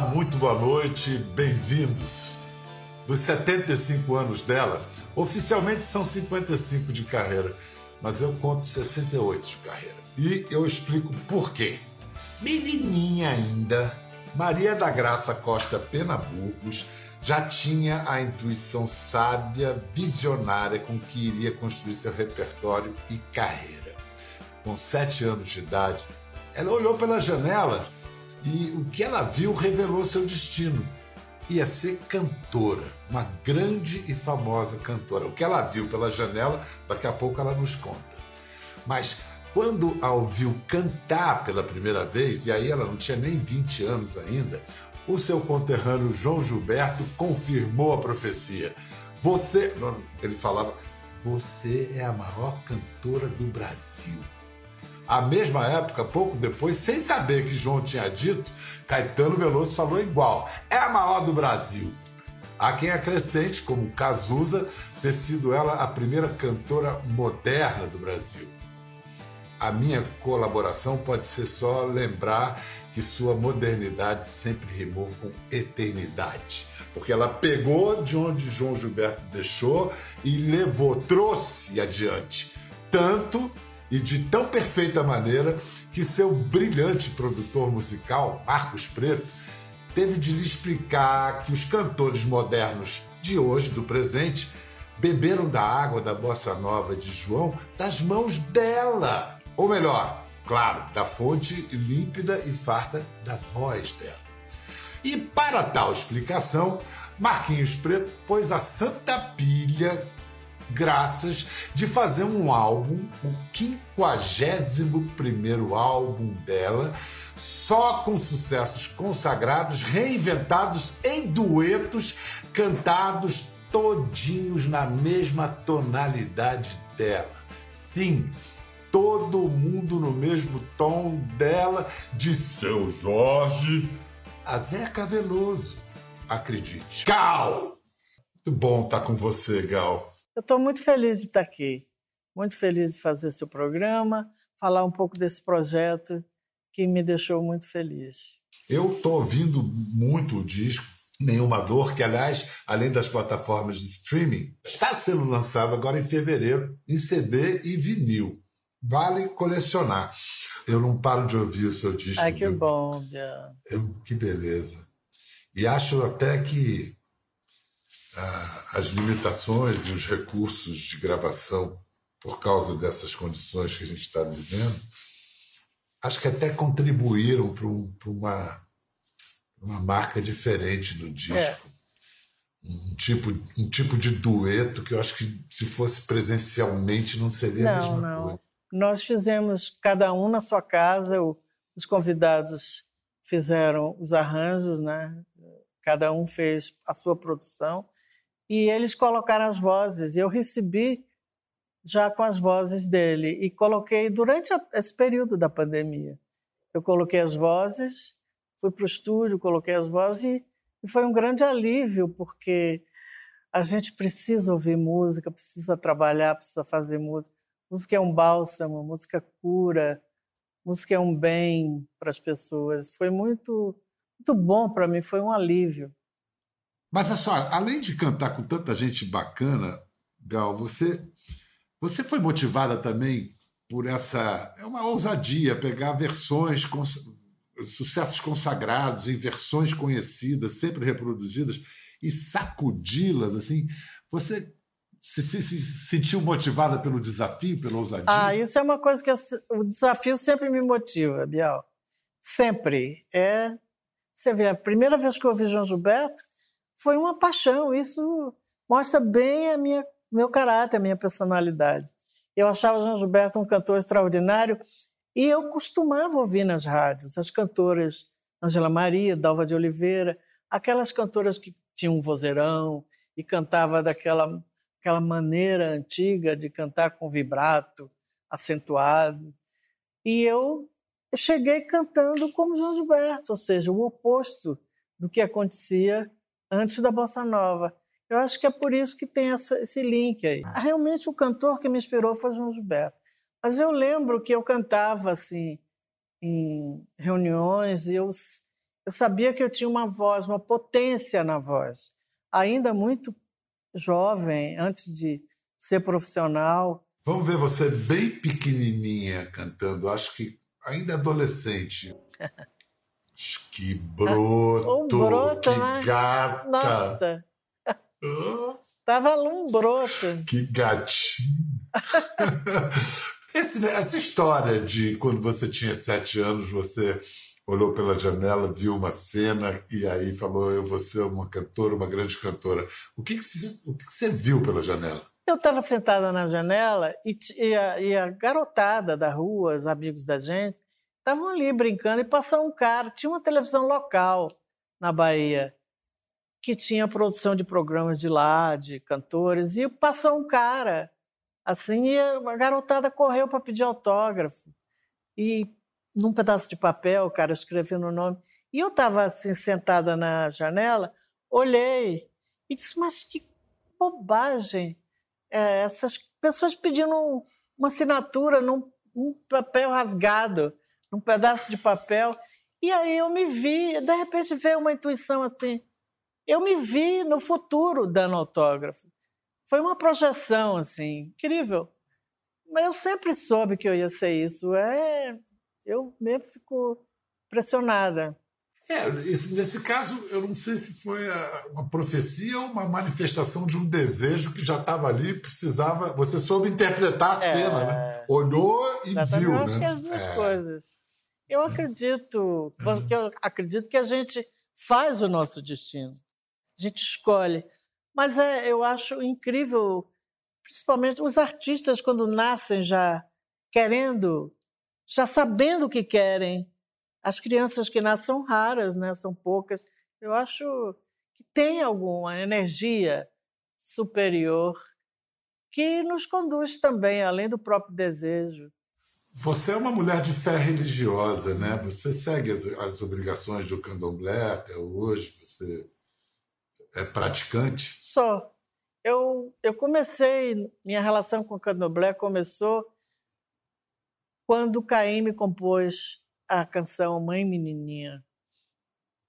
Muito boa noite, bem-vindos. Dos 75 anos dela, oficialmente são 55 de carreira, mas eu conto 68 de carreira. E eu explico por quê. Menininha ainda, Maria da Graça Costa Pena Burgos já tinha a intuição sábia, visionária com que iria construir seu repertório e carreira. Com sete anos de idade, ela olhou pela janela e o que ela viu revelou seu destino. Ia ser cantora, uma grande e famosa cantora. O que ela viu pela janela, daqui a pouco ela nos conta. Mas quando a ouviu cantar pela primeira vez, e aí ela não tinha nem 20 anos ainda, o seu conterrâneo João Gilberto confirmou a profecia. Você, ele falava, você é a maior cantora do Brasil. À mesma época, pouco depois, sem saber que João tinha dito, Caetano Veloso falou igual: é a maior do Brasil. Há quem acrescente, como Cazuza, ter sido ela a primeira cantora moderna do Brasil. A minha colaboração pode ser só lembrar que sua modernidade sempre rimou com eternidade. Porque ela pegou de onde João Gilberto deixou e levou, trouxe adiante. Tanto e de tão perfeita maneira que seu brilhante produtor musical, Marcos Preto, teve de lhe explicar que os cantores modernos de hoje, do presente, beberam da água da bossa nova de João das mãos dela. Ou melhor, claro, da fonte límpida e farta da voz dela. E para tal explicação, Marquinhos Preto pôs a santa pilha graças de fazer um álbum, o 51 álbum dela, só com sucessos consagrados, reinventados em duetos, cantados todinhos na mesma tonalidade dela. Sim, todo mundo no mesmo tom dela, de seu Jorge a Zeca Veloso. Acredite. Gal! Muito bom estar com você, Gal. Eu estou muito feliz de estar aqui, muito feliz de fazer seu programa, falar um pouco desse projeto que me deixou muito feliz. Eu estou ouvindo muito o disco Nenhuma Dor, que, aliás, além das plataformas de streaming, está sendo lançado agora em fevereiro em CD e vinil. Vale colecionar. Eu não paro de ouvir o seu disco. Ai, que viu? bom, Bia. que beleza. E acho até que as limitações e os recursos de gravação por causa dessas condições que a gente está vivendo, acho que até contribuíram para um, uma, uma marca diferente no disco. É. Um, tipo, um tipo de dueto que eu acho que se fosse presencialmente não seria não, a mesma não. coisa. Nós fizemos cada um na sua casa, os convidados fizeram os arranjos, né? Cada um fez a sua produção e eles colocaram as vozes. E eu recebi já com as vozes dele e coloquei durante a, esse período da pandemia. Eu coloquei as vozes, fui para o estúdio, coloquei as vozes e, e foi um grande alívio porque a gente precisa ouvir música, precisa trabalhar, precisa fazer música. Música é um bálsamo, música cura, música é um bem para as pessoas. Foi muito, muito bom para mim, foi um alívio. Mas a senhora, além de cantar com tanta gente bacana, Gal, você, você foi motivada também por essa. É uma ousadia pegar versões, cons, sucessos consagrados em versões conhecidas, sempre reproduzidas, e sacudi-las assim. Você se, se, se, sentiu motivada pelo desafio, pela ousadia? Ah, isso é uma coisa que eu, o desafio sempre me motiva, Bial. Sempre. É, você vê, a primeira vez que eu ouvi João Gilberto, foi uma paixão. Isso mostra bem a minha meu caráter, a minha personalidade. Eu achava João Gilberto um cantor extraordinário e eu costumava ouvir nas rádios as cantoras Angela Maria, Dalva de Oliveira, aquelas cantoras que tinham um vozeirão e cantava daquela aquela maneira antiga de cantar com vibrato, acentuado. E eu cheguei cantando como João Gilberto, ou seja, o oposto do que acontecia antes da bossa nova. Eu acho que é por isso que tem essa, esse link aí. Realmente o cantor que me inspirou foi João Gilberto. Mas eu lembro que eu cantava assim em reuniões e eu eu sabia que eu tinha uma voz, uma potência na voz. Ainda muito jovem, antes de ser profissional. Vamos ver você bem pequenininha cantando, acho que ainda adolescente. que broto, um broto que né? gata. Nossa. Tava um broto. Que gatinho. Esse, essa história de quando você tinha sete anos, você olhou pela janela, viu uma cena e aí falou: Eu vou ser uma cantora, uma grande cantora. O que, que, você, o que, que você viu pela janela? Eu estava sentada na janela e, e, a, e, a, garotada da rua, os amigos da gente, estavam ali brincando e passou um cara. Tinha uma televisão local na Bahia que tinha produção de programas de lá, de cantores, e passou um cara assim e a garotada correu para pedir autógrafo. E num pedaço de papel, o cara escrevendo o nome. E eu estava assim, sentada na janela, olhei e disse: Mas que bobagem! É, essas pessoas pedindo uma assinatura num um papel rasgado, num pedaço de papel. E aí eu me vi, de repente veio uma intuição assim. Eu me vi no futuro dando autógrafo. Foi uma projeção assim, incrível. Mas eu sempre soube que eu ia ser isso. É, eu mesmo fico pressionada. É, isso, nesse caso, eu não sei se foi uma profecia ou uma manifestação de um desejo que já estava ali, precisava. Você soube interpretar a é, cena, né? Olhou e viu. Eu acho né? que as duas é. coisas. Eu acredito, porque eu acredito que a gente faz o nosso destino, a gente escolhe. Mas é, eu acho incrível, principalmente os artistas quando nascem já querendo já sabendo o que querem. As crianças que nascem são raras, né? são poucas. Eu acho que tem alguma energia superior que nos conduz também, além do próprio desejo. Você é uma mulher de fé religiosa, né? Você segue as, as obrigações do candomblé até hoje? Você é praticante? Sou. Eu, eu comecei, minha relação com o candomblé começou quando Caim me compôs a canção Mãe Menininha.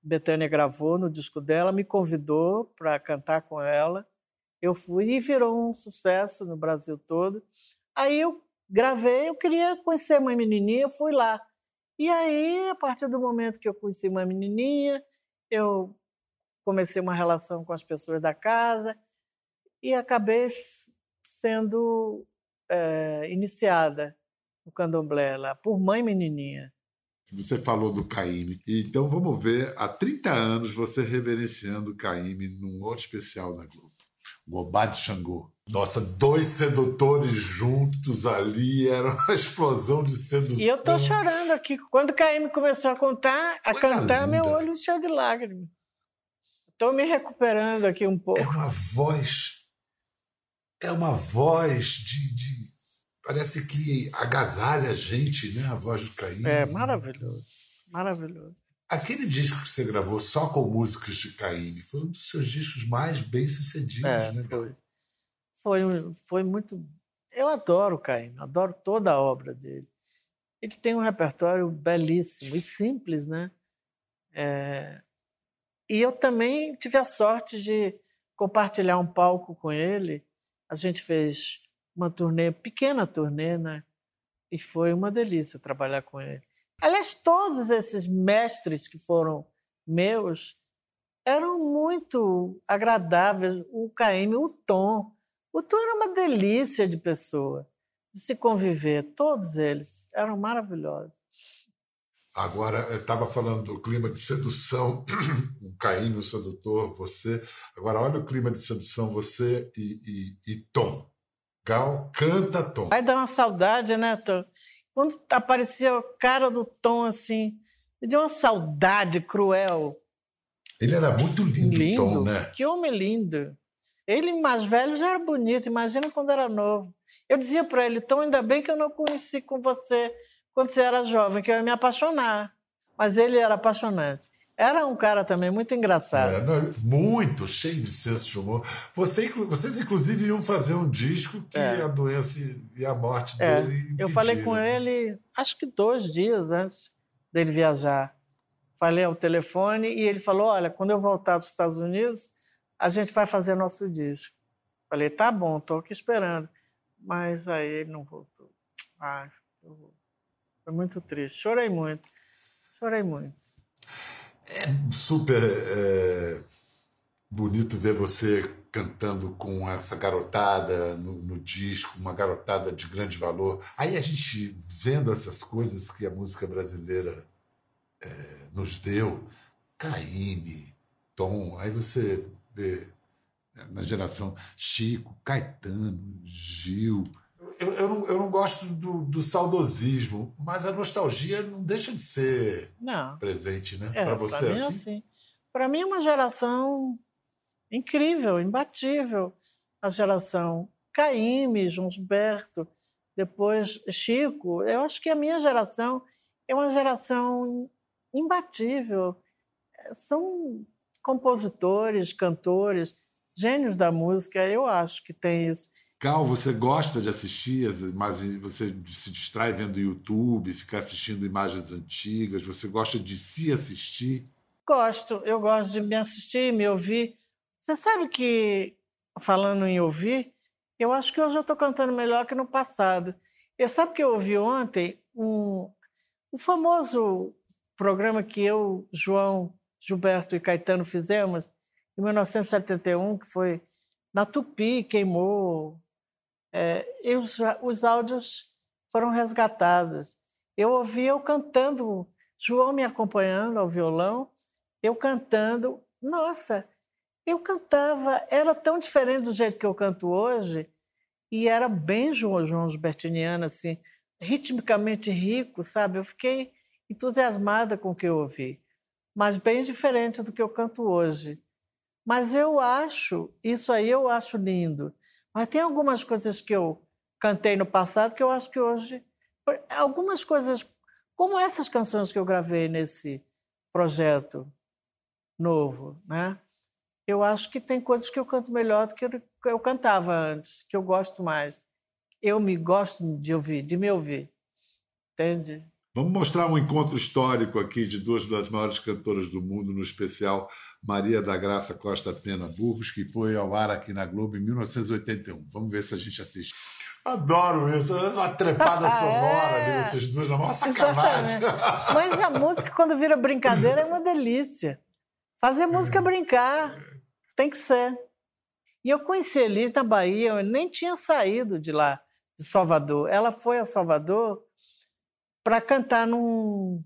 Betânia gravou no disco dela, me convidou para cantar com ela. Eu fui e virou um sucesso no Brasil todo. Aí eu gravei, eu queria conhecer Mãe Menininha, fui lá. E aí, a partir do momento que eu conheci Mãe Menininha, eu comecei uma relação com as pessoas da casa e acabei sendo é, iniciada o candomblé lá, por mãe menininha. Você falou do Caíme. Então vamos ver, há 30 anos você reverenciando o Caíme num outro especial da Globo. O Obá de Xangô. Nossa, dois sedutores juntos ali, era uma explosão de sedução. E eu tô chorando aqui. Quando o Caíme começou a contar, a Coisa cantar, linda. meu olho encheu de lágrimas. Estou me recuperando aqui um pouco. É uma voz. É uma voz de, de parece que agasalha a gente, né? A voz do Caim. É maravilhoso, maravilhoso. Aquele disco que você gravou só com músicas de Caim foi um dos seus discos mais bem sucedidos, é, né? Foi. Foi, foi muito. Eu adoro o Caim, adoro toda a obra dele. Ele tem um repertório belíssimo e simples, né? É... E eu também tive a sorte de compartilhar um palco com ele. A gente fez uma turnê, pequena turnê, né? E foi uma delícia trabalhar com ele. Aliás, todos esses mestres que foram meus eram muito agradáveis. O Caíme, o Tom. O Tom era uma delícia de pessoa, de se conviver. Todos eles eram maravilhosos. Agora, eu estava falando do clima de sedução, o Caíme, o sedutor, você. Agora, olha o clima de sedução, você e, e, e Tom. Gal canta Tom. Vai dar uma saudade, né, Tom? Quando aparecia o cara do Tom assim, me deu uma saudade cruel. Ele era muito lindo, lindo. Tom, né? Que homem lindo. Ele mais velho já era bonito, imagina quando era novo. Eu dizia para ele, Tom, ainda bem que eu não conheci com você quando você era jovem, que eu ia me apaixonar. Mas ele era apaixonante. Era um cara também muito engraçado. É, não, muito, cheio de senso de humor. Você, vocês, inclusive, iam fazer um disco que é. a doença e a morte é. dele. Eu falei com ele, acho que dois dias antes dele viajar. falei ao telefone e ele falou: Olha, quando eu voltar dos Estados Unidos, a gente vai fazer nosso disco. Falei: Tá bom, estou aqui esperando. Mas aí ele não voltou. Ai, foi muito triste. Chorei muito. Chorei muito. É super é, bonito ver você cantando com essa garotada no, no, disco, uma garotada de grande valor. Aí a gente vendo essas coisas que a música brasileira é, nos deu, Caíme, Tom, aí você vê né, na geração Chico, Caetano, Gil. Eu, eu, não, eu não gosto do, do, saudosismo, mas a nostalgia não deixa de ser não. presente, né? É, Para você mim é assim. assim. Para mim é uma geração incrível, imbatível. A geração Caíme, João Gilberto, depois Chico. Eu acho que a minha geração é uma geração imbatível. São compositores, cantores, gênios da música. Eu acho que tem isso. Cal, você gosta de assistir as imagens, você se distrai vendo YouTube, ficar assistindo imagens antigas, você gosta de se assistir? Gosto, eu gosto de me assistir, me ouvir. Você sabe que, falando em ouvir, eu acho que hoje eu estou cantando melhor que no passado. Eu sabe que eu ouvi ontem um, o famoso programa que eu, João, Gilberto e Caetano fizemos em 1971, que foi na Tupi, queimou. É, e os, os áudios foram resgatados. Eu ouvi eu cantando, João me acompanhando ao violão, eu cantando. Nossa, eu cantava, era tão diferente do jeito que eu canto hoje, e era bem João, João Gilbertiniano, assim, ritmicamente rico, sabe? Eu fiquei entusiasmada com o que eu ouvi, mas bem diferente do que eu canto hoje. Mas eu acho, isso aí eu acho lindo. Mas tem algumas coisas que eu cantei no passado que eu acho que hoje. Algumas coisas, como essas canções que eu gravei nesse projeto novo, né? eu acho que tem coisas que eu canto melhor do que eu cantava antes, que eu gosto mais. Eu me gosto de ouvir, de me ouvir. Entende? Vamos mostrar um encontro histórico aqui de duas das maiores cantoras do mundo, no especial Maria da Graça Costa Pena Burgos, que foi ao ar aqui na Globo em 1981. Vamos ver se a gente assiste. Adoro isso, uma trepada sonora é. dessas duas, uma sacanagem. Exatamente. Mas a música, quando vira brincadeira, é uma delícia. Fazer música é brincar. Tem que ser. E eu conheci a Elis na Bahia, eu nem tinha saído de lá, de Salvador. Ela foi a Salvador para cantar num.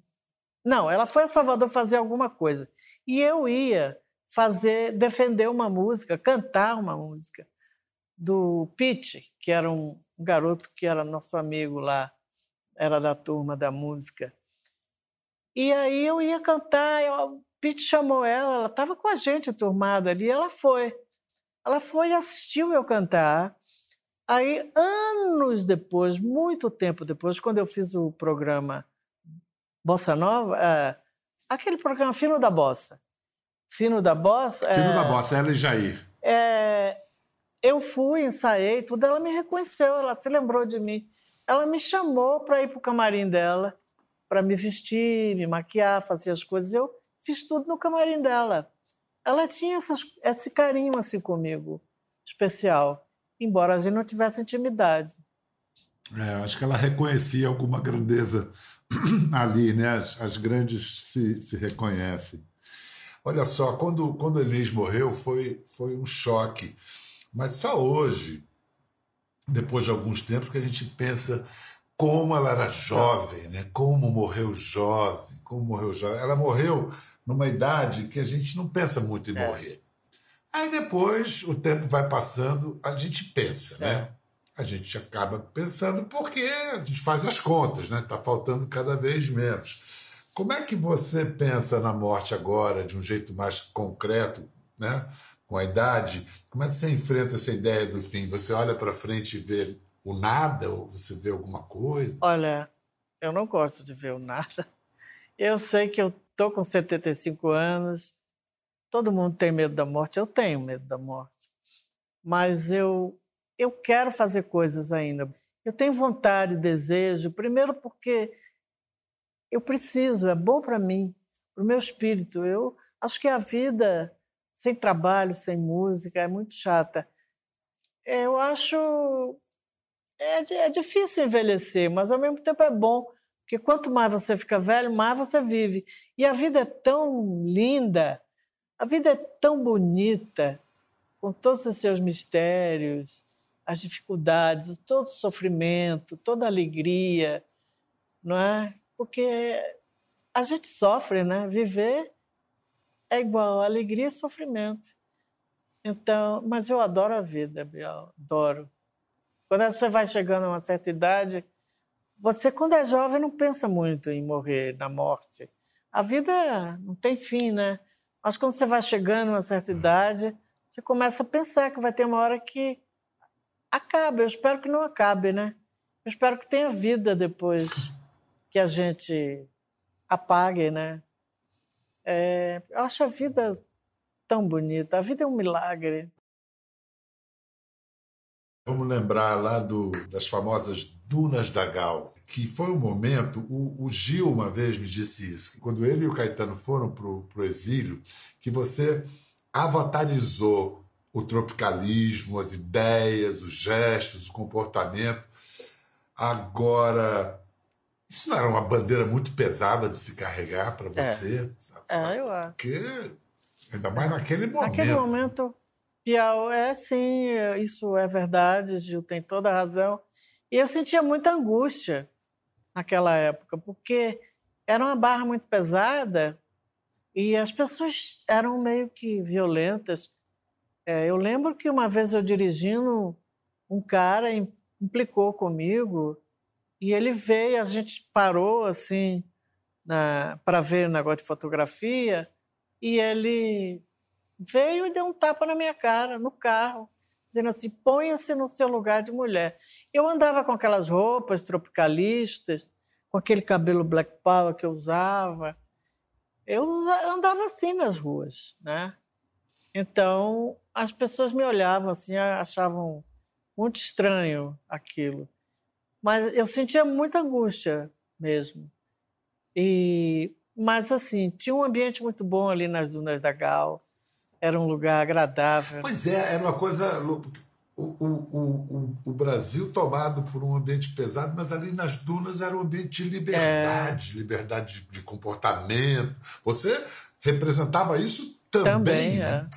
Não, ela foi a Salvador fazer alguma coisa. E eu ia fazer, defender uma música, cantar uma música do Pete, que era um garoto que era nosso amigo lá, era da turma da música. E aí eu ia cantar, eu, Pete chamou ela, ela estava com a gente turmada ali, ela foi. Ela foi e assistiu eu cantar. Aí, anos depois, muito tempo depois, quando eu fiz o programa Bossa Nova, é, aquele programa Fino da Bossa. Fino da Bossa. Fino é, da Bossa, ela e Jair. É, eu fui, ensaiei tudo, ela me reconheceu, ela se lembrou de mim. Ela me chamou para ir para o camarim dela, para me vestir, me maquiar, fazer as coisas. Eu fiz tudo no camarim dela. Ela tinha essas, esse carinho assim comigo, especial, embora a gente não tivesse intimidade. É, acho que ela reconhecia alguma grandeza ali, né? As, as grandes se, se reconhecem. Olha só, quando, quando Elis morreu foi, foi um choque. Mas só hoje, depois de alguns tempos, que a gente pensa como ela era jovem, né? como morreu jovem, como morreu jovem. Ela morreu numa idade que a gente não pensa muito em é. morrer. Aí depois o tempo vai passando, a gente pensa, né? é. né? A gente acaba pensando porque a gente faz as contas, né? Está faltando cada vez menos. Como é que você pensa na morte agora de um jeito mais concreto, né? Com a idade, como é que você enfrenta essa ideia do fim? Você olha para frente e vê o nada ou você vê alguma coisa? Olha, eu não gosto de ver o nada. Eu sei que eu Estou com 75 anos, todo mundo tem medo da morte, eu tenho medo da morte. Mas eu, eu quero fazer coisas ainda. Eu tenho vontade, desejo, primeiro porque eu preciso, é bom para mim. para o meu espírito. Eu acho que a vida sem trabalho, sem música, é muito chata. Eu acho. É, é difícil envelhecer, mas ao mesmo tempo é bom, porque quanto mais você fica velho, mais você vive. E a vida é tão linda, a vida é tão bonita, com todos os seus mistérios, as dificuldades, todo o sofrimento, toda a alegria, não é? Porque a gente sofre, né? Viver é igual alegria e sofrimento. Então, mas eu adoro a vida, Biel, adoro. Quando você vai chegando a uma certa idade, você, quando é jovem, não pensa muito em morrer, na morte. A vida não tem fim, né? Mas quando você vai chegando a uma certa idade, você começa a pensar que vai ter uma hora que acabe. Eu espero que não acabe, né? Eu espero que tenha vida depois que a gente apague, né? É, eu acho a vida tão bonita. A vida é um milagre. Vamos lembrar lá do, das famosas Dunas da Gal, que foi um momento. O, o, Gil uma vez me disse isso, que quando ele e o Caetano foram para o exílio, que você avatarizou o tropicalismo, as ideias, os gestos, o comportamento. Agora, isso não era uma bandeira muito pesada de se carregar para é. você? É, é, eu acho. Porque, ainda mais naquele momento. Naquele momento, Piau, é sim, isso é verdade, Gil tem toda a razão. E eu sentia muita angústia naquela época, porque era uma barra muito pesada e as pessoas eram meio que violentas. É, eu lembro que uma vez eu dirigindo, um cara implicou comigo e ele veio, a gente parou assim para ver o negócio de fotografia e ele veio e deu um tapa na minha cara, no carro, dizendo assim: ponha-se no seu lugar de mulher. Eu andava com aquelas roupas tropicalistas, com aquele cabelo black power que eu usava eu andava assim nas ruas, né? Então as pessoas me olhavam assim, achavam muito estranho aquilo, mas eu sentia muita angústia mesmo. E mas assim tinha um ambiente muito bom ali nas dunas da Gal, era um lugar agradável. Pois é, era uma coisa o, o, o, o, Brasil tomado por um ambiente pesado, mas ali nas dunas era um ambiente de liberdade, é... liberdade de, de, comportamento. Você representava isso também. Também, né?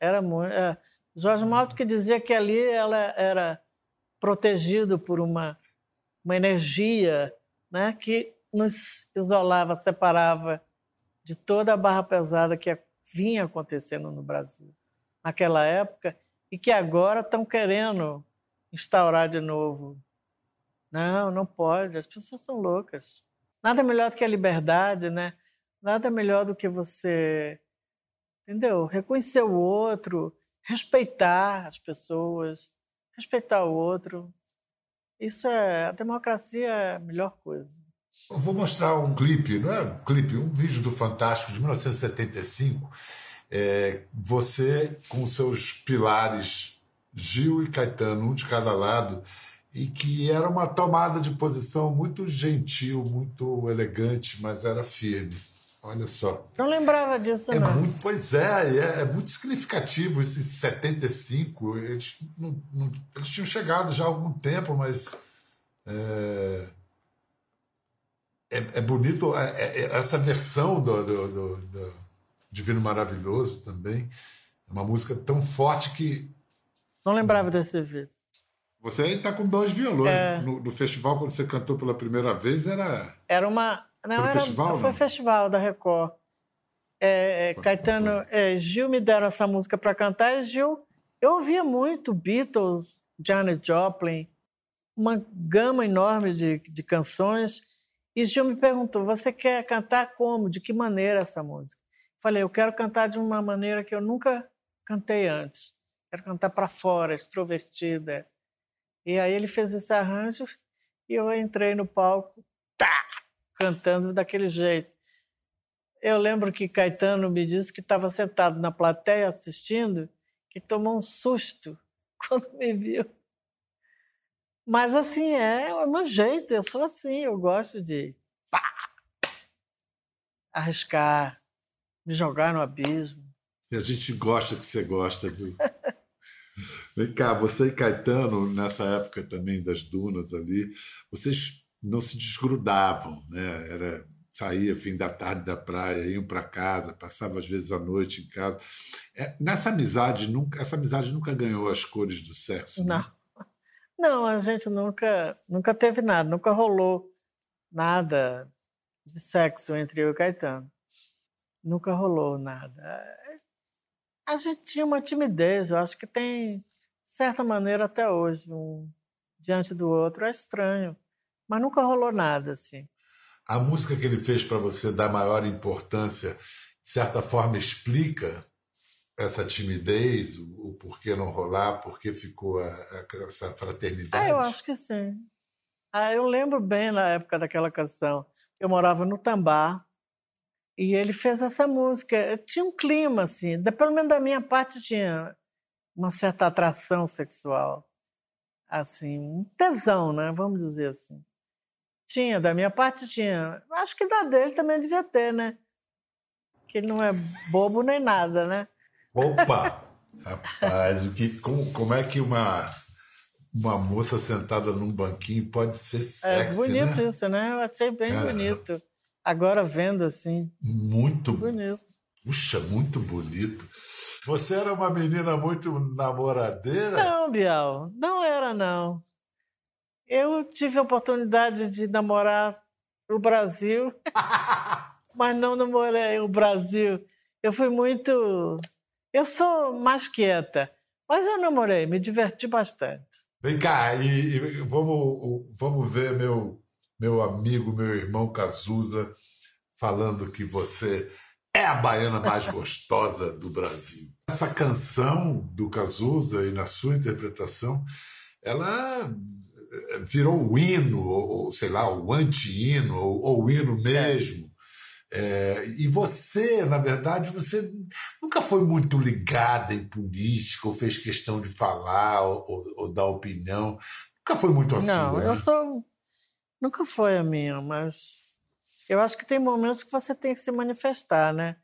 é. Era muito. É. Jorge Malto que dizia que ali ela era protegido por uma, uma energia né, que nos isolava, separava de toda a barra pesada que vinha acontecendo no Brasil naquela época e que agora estão querendo instaurar de novo. Não, não pode, as pessoas são loucas. Nada melhor do que a liberdade, né? Nada melhor do que você, entendeu? Reconhecer o outro, respeitar as pessoas, respeitar o outro. Isso é a democracia é a melhor coisa. Eu vou mostrar um clipe, não é um clipe, um vídeo do Fantástico de 1975 é, você com seus pilares Gil e Caetano, um de cada lado, e que era uma tomada de posição muito gentil, muito elegante, mas era firme. Olha só. Não lembrava disso, é não. Muito, pois é, é, é, muito significativo esses 75. Eles, não, não, eles tinham chegado já há algum tempo, mas. É, é, é bonito é, é, essa versão do, do, do, do Divino Maravilhoso também. É uma música tão forte que. Não lembrava desse vídeo. Você aí está com dois violões. É... No, no, festival, quando você cantou pela primeira vez, era. Era uma. Não, foi era... festival? Foi não? festival da Record. É, é, Caetano, é, Gil me deram essa música para cantar e Gil. Eu ouvia muito Beatles, Janis Joplin, uma gama enorme de, de canções. E Gil me perguntou: você quer cantar como? De que maneira essa música? Falei, eu quero cantar de uma maneira que eu nunca cantei antes. Quero cantar para fora, extrovertida. E aí ele fez esse arranjo e eu entrei no palco, tá, cantando daquele jeito. Eu lembro que Caetano me disse que estava sentado na plateia assistindo, que tomou um susto quando me viu. Mas assim, é o meu jeito, eu sou assim, eu gosto de pá, arriscar, me jogar no abismo. E a gente gosta que você gosta, viu? Vem cá, você e Caetano, nessa época também das dunas ali, vocês não se desgrudavam, né? Era saía fim da tarde da praia, iam para casa, passava às vezes a noite em casa. É, nessa amizade nunca, essa amizade nunca ganhou as cores do sexo. Né? Não, a gente nunca, nunca teve nada, nunca rolou nada de sexo entre eu e Caetano. Nunca rolou nada. A gente tinha uma timidez, eu acho que tem, de certa maneira, até hoje, um diante do outro. É estranho, mas nunca rolou nada assim a música que ele fez para você dar maior importância, de certa forma, explica essa timidez, o, o porquê não rolar, porquê ficou a, a, essa fraternidade? Ah, eu acho que sim. Ah, eu lembro bem na época daquela canção. Eu morava no Tambá e ele fez essa música. Tinha um clima, assim, pelo menos da minha parte tinha uma certa atração sexual. Assim, um tesão, né? Vamos dizer assim. Tinha, da minha parte tinha. Acho que da dele também devia ter, né? Que ele não é bobo nem nada, né? Opa! Rapaz, o que, como, como é que uma, uma moça sentada num banquinho pode ser sexy, É bonito né? isso, né? Eu achei bem é. bonito. Agora vendo assim. Muito bonito. Puxa, muito bonito. Você era uma menina muito namoradeira? Não, Bial, não era não. Eu tive a oportunidade de namorar o Brasil, mas não namorei o Brasil. Eu fui muito. Eu sou mais quieta, mas eu namorei, me diverti bastante. Vem cá, e, e vamos, vamos ver meu, meu amigo, meu irmão Cazuza, falando que você é a baiana mais gostosa do Brasil. Essa canção do Cazuza e na sua interpretação, ela virou o hino, ou sei lá, o anti-hino, ou, ou o hino mesmo. É, e você, na verdade, você nunca foi muito ligada em política, ou fez questão de falar, ou, ou, ou dar opinião. Nunca foi muito assim. Não, eu né? sou. Nunca foi a minha, mas eu acho que tem momentos que você tem que se manifestar, né?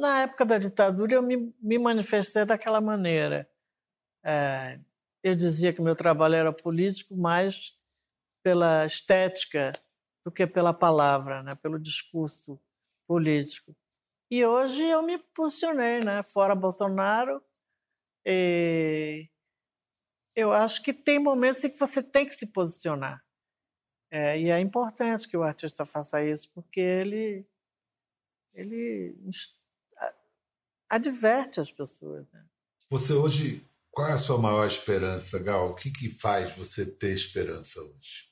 Na época da ditadura, eu me, me manifestei daquela maneira. É, eu dizia que meu trabalho era político mais pela estética do que pela palavra, né? pelo discurso político. E hoje eu me posicionei, né? fora Bolsonaro. E eu acho que tem momentos em que você tem que se posicionar. É, e é importante que o artista faça isso, porque ele, ele adverte as pessoas. Né? Você hoje qual é a sua maior esperança, Gal? O que, que faz você ter esperança hoje?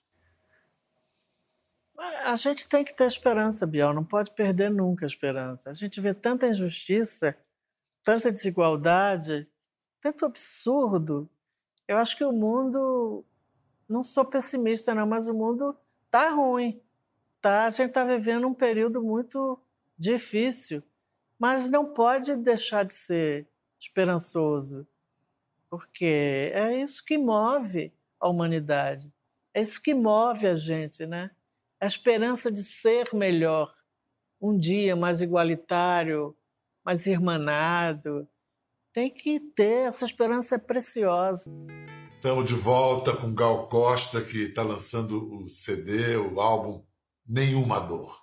A gente tem que ter esperança, Biel, não pode perder nunca a esperança. A gente vê tanta injustiça, tanta desigualdade, tanto absurdo. Eu acho que o mundo, não sou pessimista não, mas o mundo tá ruim. Tá, a gente está vivendo um período muito difícil, mas não pode deixar de ser esperançoso porque é isso que move a humanidade, é isso que move a gente, né? A esperança de ser melhor, um dia mais igualitário, mais irmanado. Tem que ter, essa esperança é preciosa. Estamos de volta com Gal Costa, que está lançando o CD, o álbum Nenhuma Dor.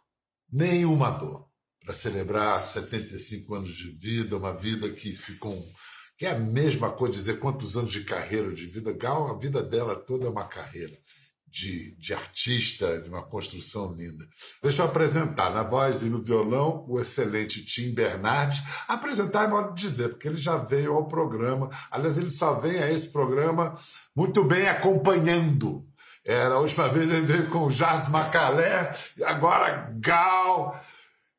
Nenhuma Dor. Para celebrar 75 anos de vida, uma vida que se com que é a mesma coisa dizer quantos anos de carreira de vida. Gal, a vida dela toda é uma carreira de, de artista, de uma construção linda. Deixa eu apresentar, na voz e no violão, o excelente Tim Bernardi. Apresentar é modo de dizer, porque ele já veio ao programa. Aliás, ele só vem a esse programa muito bem acompanhando. Era a última vez ele veio com o Jazz Macalé, e agora Gal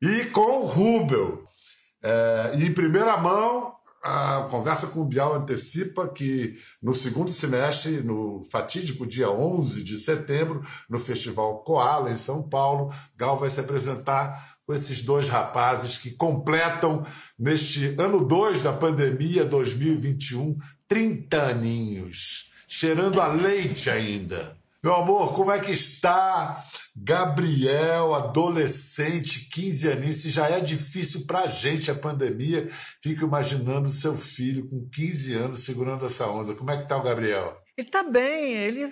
e com o Rubel. É, e em primeira mão, a conversa com o Bial antecipa que no segundo semestre, no fatídico dia 11 de setembro, no Festival Koala, em São Paulo, Gal vai se apresentar com esses dois rapazes que completam, neste ano 2 da pandemia 2021, 30 aninhos, cheirando a leite ainda. Meu amor, como é que está? Gabriel, adolescente, 15 anos, se já é difícil pra gente a pandemia, fico imaginando seu filho com 15 anos segurando essa onda. Como é que tá o Gabriel? Ele tá bem, ele,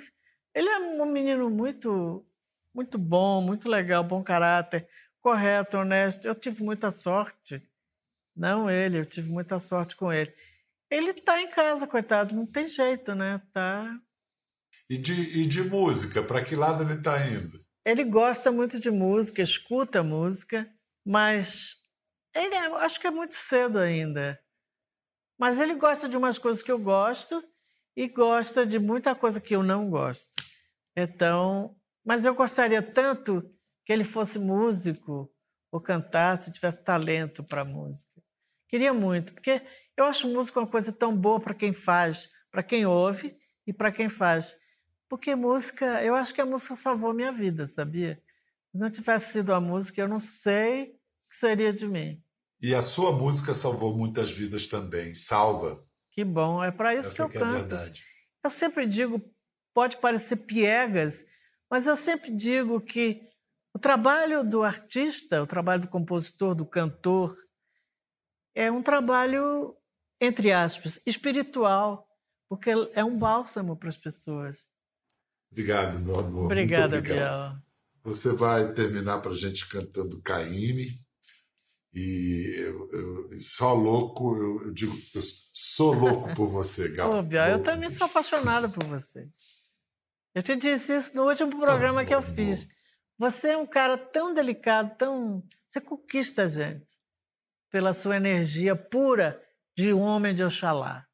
ele é um menino muito, muito bom, muito legal, bom caráter, correto, honesto. Eu tive muita sorte, não ele, eu tive muita sorte com ele. Ele tá em casa, coitado, não tem jeito, né? Tá e de, e de música, para que lado ele está indo? Ele gosta muito de música, escuta música, mas ele é, acho que é muito cedo ainda. Mas ele gosta de umas coisas que eu gosto e gosta de muita coisa que eu não gosto. Então, mas eu gostaria tanto que ele fosse músico ou cantasse, tivesse talento para música. Queria muito, porque eu acho música uma coisa tão boa para quem faz, para quem ouve e para quem faz. Porque música, eu acho que a música salvou minha vida, sabia? Se não tivesse sido a música, eu não sei o que seria de mim. E a sua música salvou muitas vidas também, salva. Que bom, é para isso Essa que eu que canto. É eu sempre digo, pode parecer piegas, mas eu sempre digo que o trabalho do artista, o trabalho do compositor, do cantor, é um trabalho, entre aspas, espiritual, porque é um bálsamo para as pessoas. Obrigado, meu amor. Obrigada, Biel. Você vai terminar para a gente cantando Caíme. E eu, eu, só louco, eu, eu, digo, eu sou louco por você, Gal. Ô, Biel, eu também sou apaixonada por você. Eu te disse isso no último programa que eu fiz. Você é um cara tão delicado, tão. Você conquista a gente pela sua energia pura de um homem de Oxalá.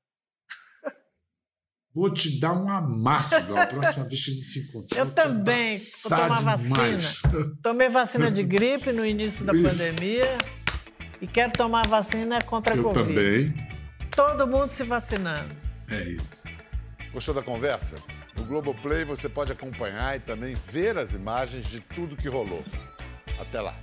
Vou te dar um amasso da próxima vez que a gente se encontrar. Eu também. Vou tomar demais. vacina. Tomei vacina de gripe no início da Isso. pandemia. E quero tomar vacina contra a Eu Covid. também. Todo mundo se vacinando. É isso. Gostou da conversa? No Globoplay você pode acompanhar e também ver as imagens de tudo que rolou. Até lá.